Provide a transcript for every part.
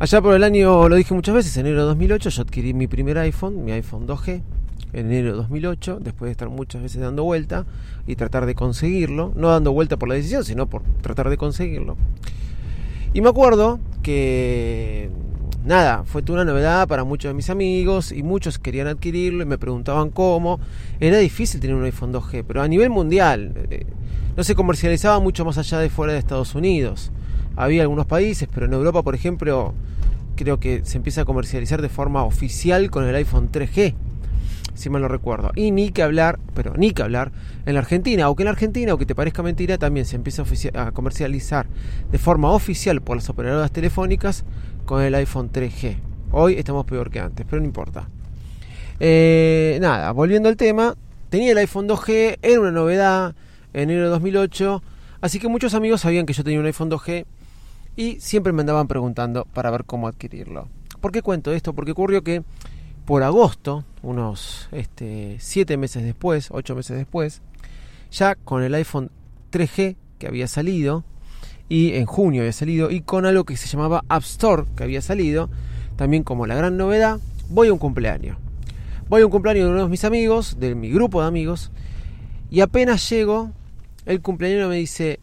Allá por el año, lo dije muchas veces, enero de 2008 yo adquirí mi primer iPhone, mi iPhone 2G, en enero de 2008, después de estar muchas veces dando vuelta y tratar de conseguirlo, no dando vuelta por la decisión, sino por tratar de conseguirlo. Y me acuerdo que, nada, fue una novedad para muchos de mis amigos y muchos querían adquirirlo y me preguntaban cómo. Era difícil tener un iPhone 2G, pero a nivel mundial eh, no se comercializaba mucho más allá de fuera de Estados Unidos. Había algunos países, pero en Europa, por ejemplo, creo que se empieza a comercializar de forma oficial con el iPhone 3G, si mal no recuerdo. Y ni que hablar, pero ni que hablar, en la Argentina, aunque en la Argentina, aunque te parezca mentira, también se empieza a, comercializar de forma oficial por las operadoras telefónicas con el iPhone 3G. Hoy estamos peor que antes, pero no importa. Eh, nada, volviendo al tema, tenía el iPhone 2G, era una novedad en enero de 2008, así que muchos amigos sabían que yo tenía un iPhone 2G y siempre me andaban preguntando para ver cómo adquirirlo. ¿Por qué cuento esto? Porque ocurrió que por agosto, unos este, 7 meses después, 8 meses después, ya con el iPhone 3G que había salido, y en junio había salido, y con algo que se llamaba App Store que había salido, también como la gran novedad, voy a un cumpleaños. Voy a un cumpleaños de uno de mis amigos, de mi grupo de amigos, y apenas llego, el cumpleaños me dice,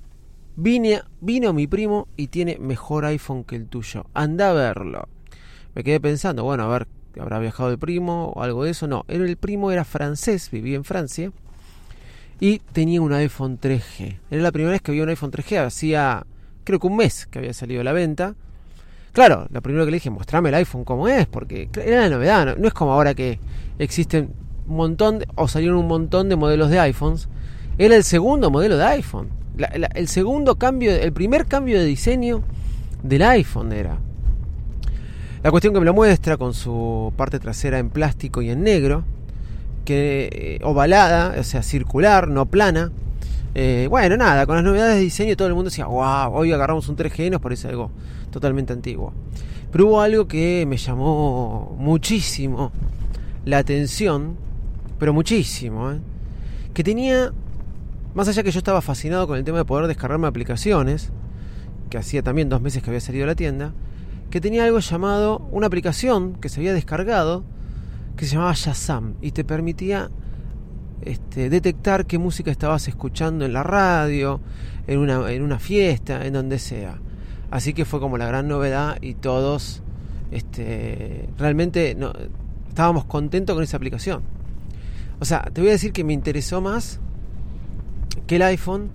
Vine, vino mi primo y tiene mejor iPhone que el tuyo. Anda a verlo. Me quedé pensando, bueno, a ver, ¿habrá viajado el primo o algo de eso? No, el primo era francés, vivía en Francia y tenía un iPhone 3G. Era la primera vez que había un iPhone 3G, hacía creo que un mes que había salido a la venta. Claro, lo primero que le dije, mostrame el iPhone como es, porque era la novedad, no, no es como ahora que existen un montón, de- o salieron un montón de modelos de iPhones. Era el segundo modelo de iPhone. El segundo cambio, el primer cambio de diseño del iPhone era. La cuestión que me lo muestra con su parte trasera en plástico y en negro, que eh, ovalada, o sea, circular, no plana. Eh, bueno, nada, con las novedades de diseño todo el mundo decía, wow, hoy agarramos un 3G y nos parece algo totalmente antiguo. Pero hubo algo que me llamó muchísimo la atención, pero muchísimo, ¿eh? que tenía, más allá que yo estaba fascinado con el tema de poder descargarme aplicaciones, que hacía también dos meses que había salido a la tienda, que tenía algo llamado, una aplicación que se había descargado, que se llamaba Shazam, y te permitía este, detectar qué música estabas escuchando en la radio, en una, en una fiesta, en donde sea. Así que fue como la gran novedad y todos este, realmente no, estábamos contentos con esa aplicación. O sea, te voy a decir que me interesó más que el iPhone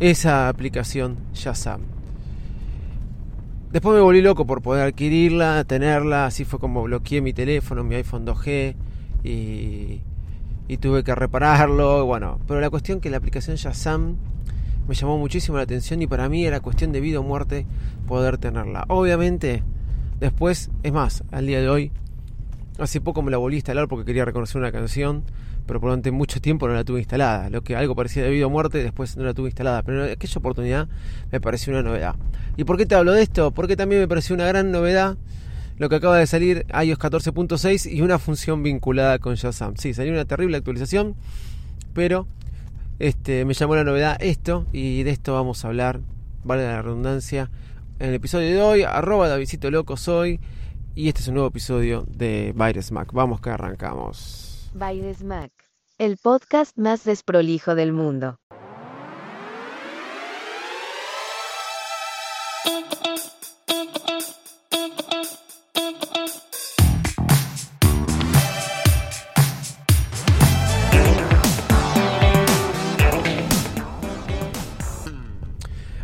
esa aplicación Shazam. Después me volví loco por poder adquirirla, tenerla, así fue como bloqueé mi teléfono, mi iPhone 2G y, tuve que repararlo, bueno, pero la cuestión que la aplicación Shazam me llamó muchísimo la atención y para mí era cuestión de vida o muerte poder tenerla. Obviamente, después, es más, al día de hoy, hace poco me la volví a instalar porque quería reconocer una canción, pero durante mucho tiempo no la tuve instalada. Lo que algo parecía de vida o muerte, después no la tuve instalada. Pero en aquella oportunidad me pareció una novedad. ¿Y por qué te hablo de esto? Porque también me pareció una gran novedad lo que acaba de salir iOS 14.6 y una función vinculada con Shazam. Sí, salió una terrible actualización, pero este, me llamó la novedad esto y de esto vamos a hablar, vale la redundancia, en el episodio de hoy, arroba Loco soy y este es un nuevo episodio de Virus Mac. Vamos que arrancamos. Baires Mac, el podcast más desprolijo del mundo.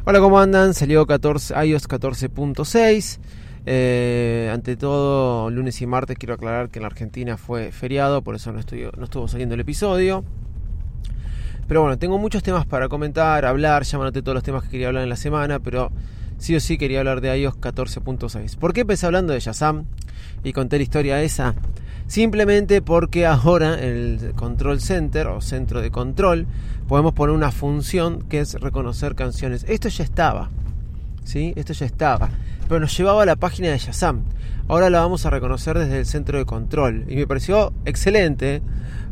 Hola, ¿cómo andan? Salió 14, iOS 14.6. Eh, ante todo, lunes y martes quiero aclarar que en la Argentina fue feriado, por eso no, estuvo saliendo el episodio. Pero bueno, tengo muchos temas para comentar, hablar, ya todos los temas que quería hablar en la semana, pero sí o sí quería hablar de iOS 14.6. ¿Por qué empecé hablando de Shazam y conté la historia esa? Simplemente porque ahora en el Control Center o centro de control podemos poner una función que es reconocer canciones. Esto ya estaba, ¿sí? Esto ya estaba, pero nos llevaba a la página de Shazam. Ahora la vamos a reconocer desde el centro de control y me pareció excelente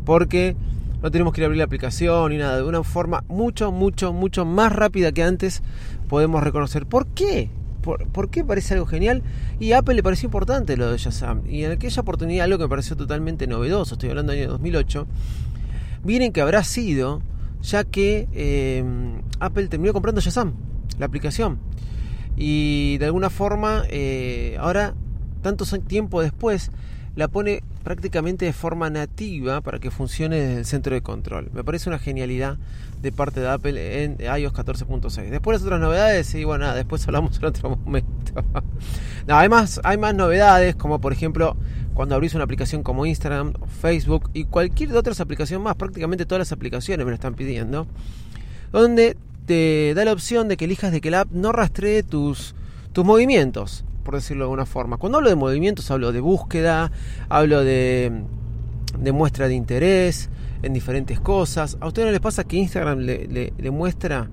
porque no tenemos que ir a abrir la aplicación ni nada. De una forma mucho, mucho, mucho más rápida que antes podemos reconocer. ¿Por qué? ¿Por, qué parece algo genial? Y a Apple le pareció importante lo de Shazam. Y en aquella oportunidad algo que me pareció totalmente novedoso, estoy hablando del año 2008, miren que habrá sido ya que eh, Apple terminó comprando Shazam, la aplicación. Y de alguna forma, eh, ahora, tanto tiempo después, la pone prácticamente de forma nativa para que funcione desde el centro de control. Me parece una genialidad de parte de Apple en iOS 14.6. Después las otras novedades, y bueno, nada, después hablamos en otro momento. no, además, hay más novedades, como por ejemplo, cuando abrís una aplicación como Instagram, Facebook y cualquier otra aplicación más, prácticamente todas las aplicaciones me lo están pidiendo, donde te da la opción de que elijas de que la app no rastree tus, tus movimientos por decirlo de alguna forma. Cuando hablo de movimientos hablo de búsqueda, hablo de, de muestra de interés en diferentes cosas. ¿A ustedes no les pasa que Instagram le, muestra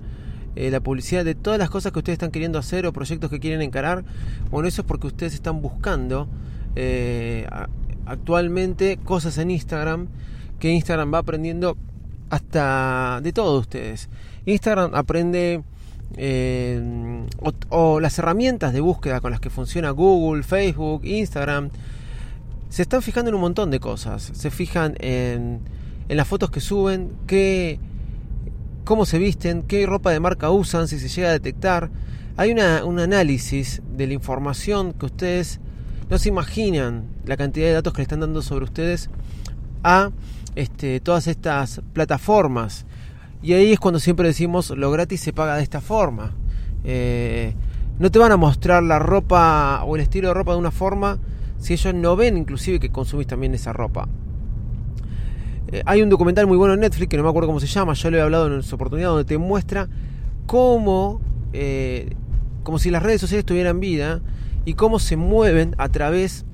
eh, la publicidad de todas las cosas que ustedes están queriendo hacer o proyectos que quieren encarar? Bueno, eso es porque ustedes están buscando eh, actualmente cosas en Instagram que Instagram va aprendiendo hasta de todos ustedes. Instagram aprende eh, o, las herramientas de búsqueda con las que funciona Google, Facebook, Instagram, se están fijando en un montón de cosas. Se fijan en, en las fotos que suben, qué, cómo se visten, qué ropa de marca usan, si se llega a detectar. Hay una, un análisis de la información que ustedes no se imaginan la cantidad de datos que le están dando sobre ustedes a este, todas estas plataformas y ahí es cuando siempre decimos lo gratis se paga de esta forma. Eh, no te van a mostrar la ropa o el estilo de ropa de una forma si ellos no ven inclusive que consumís también esa ropa. Eh, hay un documental muy bueno en Netflix que no me acuerdo cómo se llama, yo lo he hablado en su oportunidad, donde te muestra cómo, eh, como si las redes sociales tuvieran vida y cómo se mueven a través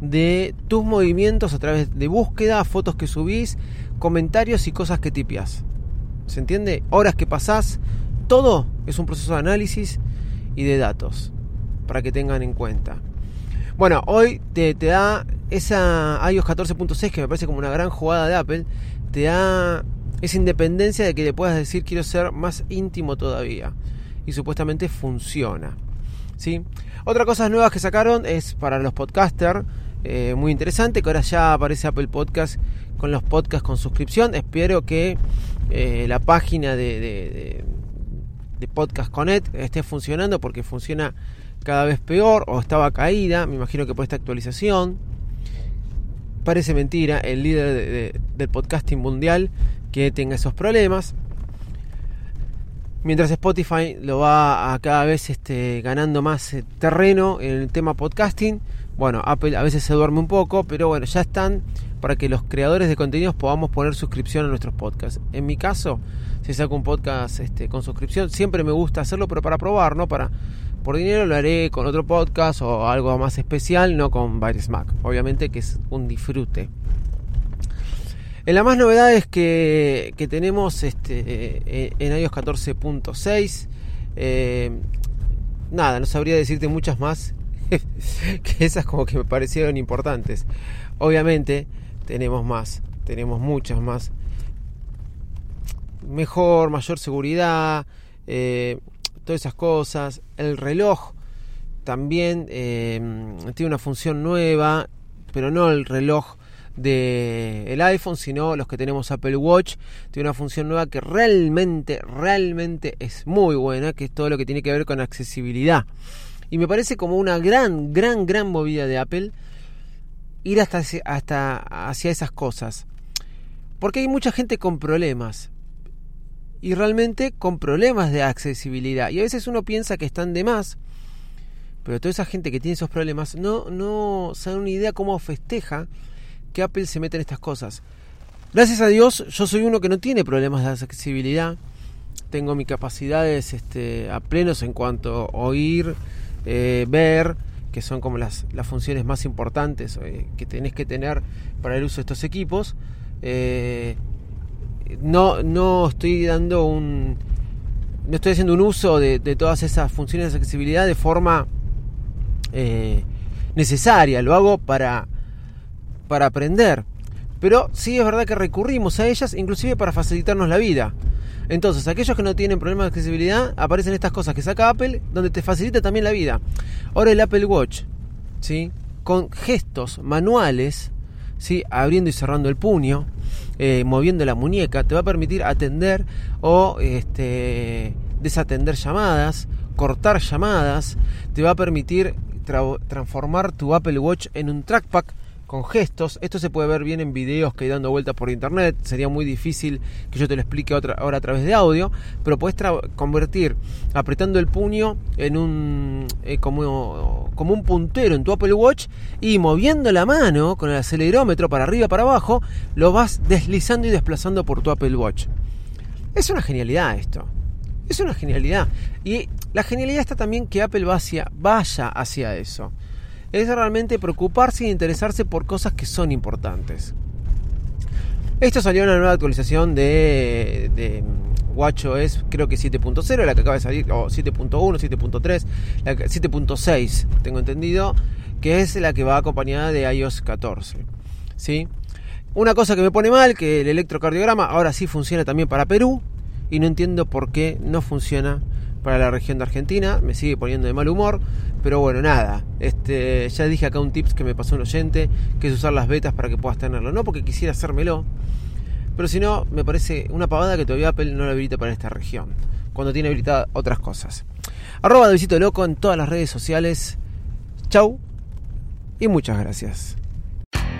de tus movimientos, a través de búsqueda, fotos que subís, comentarios y cosas que tipias. ¿Se entiende? Horas que pasás, todo es un proceso de análisis y de datos, para que tengan en cuenta. Bueno, hoy te, da esa iOS 14.6 que me parece como una gran jugada de Apple, te da esa independencia de que le puedas decir quiero ser más íntimo todavía. Y supuestamente funciona. ¿sí? Otra cosa nuevas que sacaron es para los podcasters, eh, muy interesante, que ahora ya aparece Apple Podcast con los podcasts con suscripción. Espero que eh, la página de, de, de, Podcast Connect esté funcionando porque funciona cada vez peor o estaba caída. Me imagino que por esta actualización. Parece mentira el líder del podcasting mundial que tenga esos problemas. Mientras Spotify lo va a cada vez este, ganando más eh, terreno en el tema podcasting. Bueno, Apple a veces se duerme un poco, pero bueno, ya están para que los creadores de contenidos podamos poner suscripción a nuestros podcasts. En mi caso, si saco un podcast este, con suscripción, siempre me gusta hacerlo, pero para probar, ¿no? Para, por dinero lo haré con otro podcast o algo más especial, no con Virus Mac. Obviamente que es un disfrute. En las más novedades que, que tenemos este, eh, en iOS 14.6, eh, nada, no sabría decirte muchas más que esas como que me parecieron importantes. Obviamente, tenemos más, tenemos muchas más. Mejor, mayor seguridad, eh, todas esas cosas. El reloj también eh, tiene una función nueva, pero no el reloj del el iPhone, sino los que tenemos Apple Watch, tiene una función nueva que realmente, realmente es muy buena, que es todo lo que tiene que ver con accesibilidad. Y me parece como una gran, gran, gran movida de Apple ir hasta, hasta hacia esas cosas. Porque hay mucha gente con problemas. Y realmente con problemas de accesibilidad. Y a veces uno piensa que están de más. Pero toda esa gente que tiene esos problemas no, no se dan una idea cómo festeja que Apple se mete en estas cosas. Gracias a Dios, yo soy uno que no tiene problemas de accesibilidad. tengo mis capacidades este, a plenos en cuanto a oír, eh, ver, que son como las, las funciones más importantes eh, que tenés que tener para el uso de estos equipos. Eh, no, no estoy dando un. No estoy haciendo un uso de, de todas esas funciones de accesibilidad de forma necesaria. Lo hago para, para aprender. Pero sí es verdad que recurrimos a ellas, inclusive para facilitarnos la vida. Entonces, aquellos que no tienen problemas de accesibilidad, aparecen estas cosas que saca Apple, donde te facilita también la vida. Ahora el Apple Watch, ¿sí? con gestos manuales, ¿sí? abriendo y cerrando el puño, eh, moviendo la muñeca, te va a permitir atender o este, desatender llamadas, cortar llamadas, te va a permitir tra- transformar tu Apple Watch en un trackpad con gestos. Esto se puede ver bien en videos que hay dando vueltas por internet. Sería muy difícil que yo te lo explique otra, ahora a través de audio. Pero puedes convertir apretando el puño en un eh, como, un puntero en tu Apple Watch y moviendo la mano con el acelerómetro para arriba para abajo, lo vas deslizando y desplazando por tu Apple Watch. Es una genialidad esto. Es una genialidad. Y la genialidad está también que Apple vaya hacia eso es realmente preocuparse e interesarse por cosas que son importantes. Esto salió en una nueva actualización de, de WatchOS, creo que 7.0, la que acaba de salir, o 7.1, 7.3, la que- 7.6, tengo entendido, que es la que va acompañada de iOS 14. ¿sí? Una cosa que me pone mal, que el electrocardiograma ahora sí funciona también para Perú, y no entiendo por qué no funciona para la región de Argentina, me sigue poniendo de mal humor, pero bueno, nada, este, ya dije acá un tips que me pasó un oyente, que es usar las betas para que puedas tenerlo, no porque quisiera hacérmelo, pero si no, me parece una pavada que todavía Apple no lo habilita para esta región, cuando tiene habilitadas otras cosas. Arroba de Visito Loco en todas las redes sociales. Chau y muchas gracias.